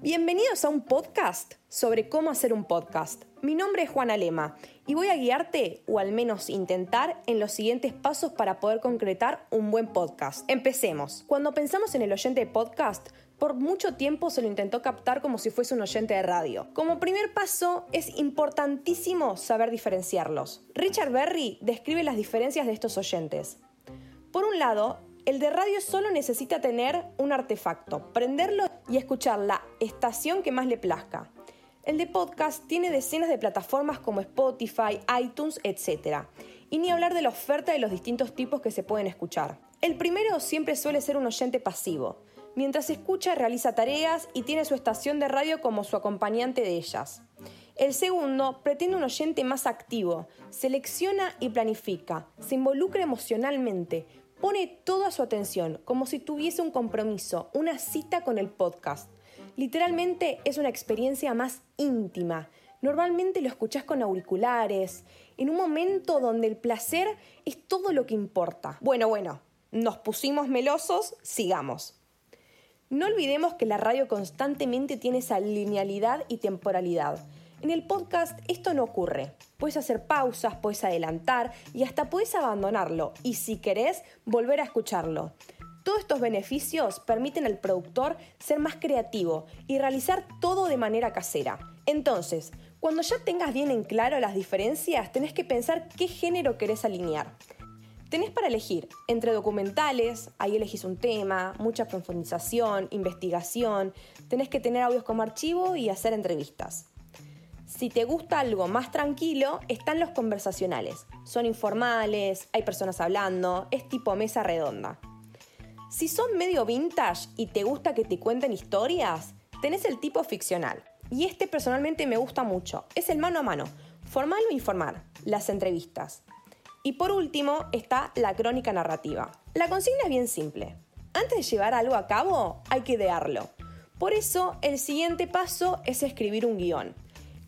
Bienvenidos a un podcast sobre cómo hacer un podcast. Mi nombre es Juana Lema y voy a guiarte, o al menos intentar, en los siguientes pasos para poder concretar un buen podcast. Empecemos. Cuando pensamos en el oyente de podcast, por mucho tiempo se lo intentó captar como si fuese un oyente de radio. Como primer paso, es importantísimo saber diferenciarlos. Richard Berry describe las diferencias de estos oyentes. Por un lado, el de radio solo necesita tener un artefacto, prenderlo y escuchar la estación que más le plazca. El de podcast tiene decenas de plataformas como Spotify, iTunes, etc. Y ni hablar de la oferta de los distintos tipos que se pueden escuchar. El primero siempre suele ser un oyente pasivo. Mientras escucha, realiza tareas y tiene su estación de radio como su acompañante de ellas. El segundo pretende un oyente más activo, selecciona y planifica, se involucra emocionalmente, pone toda su atención, como si tuviese un compromiso, una cita con el podcast. Literalmente es una experiencia más íntima. Normalmente lo escuchás con auriculares, en un momento donde el placer es todo lo que importa. Bueno, bueno, nos pusimos melosos, sigamos. No olvidemos que la radio constantemente tiene esa linealidad y temporalidad. En el podcast esto no ocurre. Puedes hacer pausas, puedes adelantar y hasta puedes abandonarlo y si querés volver a escucharlo. Todos estos beneficios permiten al productor ser más creativo y realizar todo de manera casera. Entonces, cuando ya tengas bien en claro las diferencias, tenés que pensar qué género querés alinear. Tenés para elegir entre documentales, ahí elegís un tema, mucha profundización, investigación, tenés que tener audios como archivo y hacer entrevistas. Si te gusta algo más tranquilo, están los conversacionales. Son informales, hay personas hablando, es tipo mesa redonda. Si son medio vintage y te gusta que te cuenten historias, tenés el tipo ficcional. Y este personalmente me gusta mucho. Es el mano a mano, formal o informar, las entrevistas. Y por último está la crónica narrativa. La consigna es bien simple. Antes de llevar algo a cabo, hay que idearlo. Por eso, el siguiente paso es escribir un guion.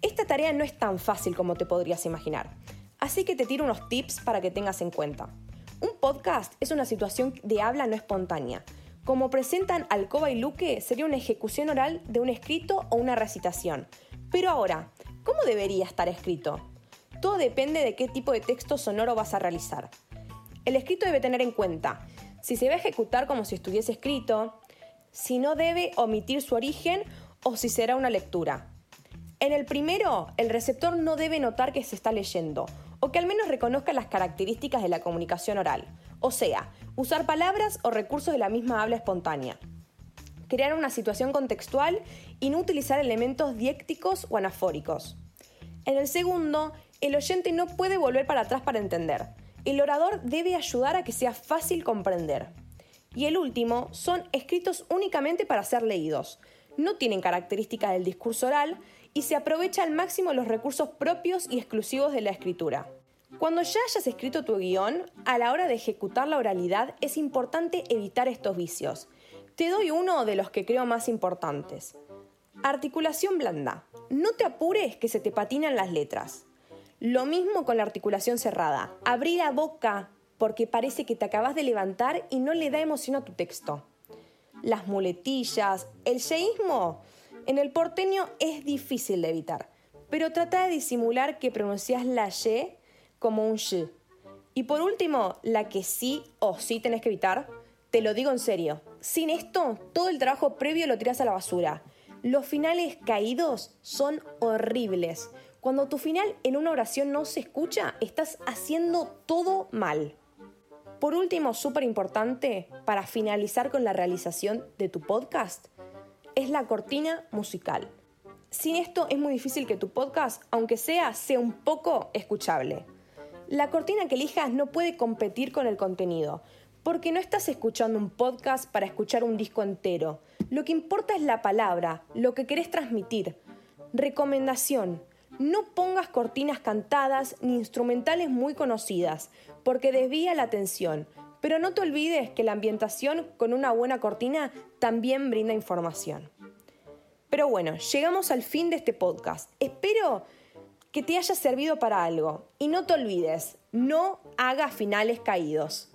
Esta tarea no es tan fácil como te podrías imaginar, así que te tiro unos tips para que tengas en cuenta. Un podcast es una situación de habla no espontánea. Como presentan Alcoba y Luque, sería una ejecución oral de un escrito o una recitación. Pero ahora, ¿cómo debería estar escrito? Todo depende de qué tipo de texto sonoro vas a realizar. El escrito debe tener en cuenta si se va a ejecutar como si estuviese escrito, si no debe omitir su origen o si será una lectura. En el primero, el receptor no debe notar que se está leyendo, o que al menos reconozca las características de la comunicación oral, o sea, usar palabras o recursos de la misma habla espontánea. Crear una situación contextual y no utilizar elementos diécticos o anafóricos. En el segundo, el oyente no puede volver para atrás para entender. El orador debe ayudar a que sea fácil comprender. Y el último, son escritos únicamente para ser leídos. No tienen características del discurso oral y se aprovecha al máximo los recursos propios y exclusivos de la escritura. Cuando ya hayas escrito tu guion, a la hora de ejecutar la oralidad es importante evitar estos vicios. Te doy uno de los que creo más importantes. Articulación blanda. No te apures que se te patinan las letras. Lo mismo con la articulación cerrada. Abrí la boca porque parece que te acabas de levantar y no le da emoción a tu texto. Las muletillas, el yeísmo en el porteño es difícil de evitar, pero trata de disimular que pronuncias la Y como un Y. Y por último, la que sí o sí tenés que evitar, te lo digo en serio. Sin esto, todo el trabajo previo lo tiras a la basura. Los finales caídos son horribles. Cuando tu final en una oración no se escucha, estás haciendo todo mal. Por último, súper importante, para finalizar con la realización de tu podcast, es la cortina musical. Sin esto es muy difícil que tu podcast, aunque sea, sea un poco escuchable. La cortina que elijas no puede competir con el contenido, porque no estás escuchando un podcast para escuchar un disco entero. Lo que importa es la palabra, lo que querés transmitir. Recomendación. No pongas cortinas cantadas ni instrumentales muy conocidas, porque desvía la atención. Pero no te olvides que la ambientación con una buena cortina también brinda información. Pero bueno, llegamos al fin de este podcast. Espero que te haya servido para algo. Y no te olvides, no hagas finales caídos.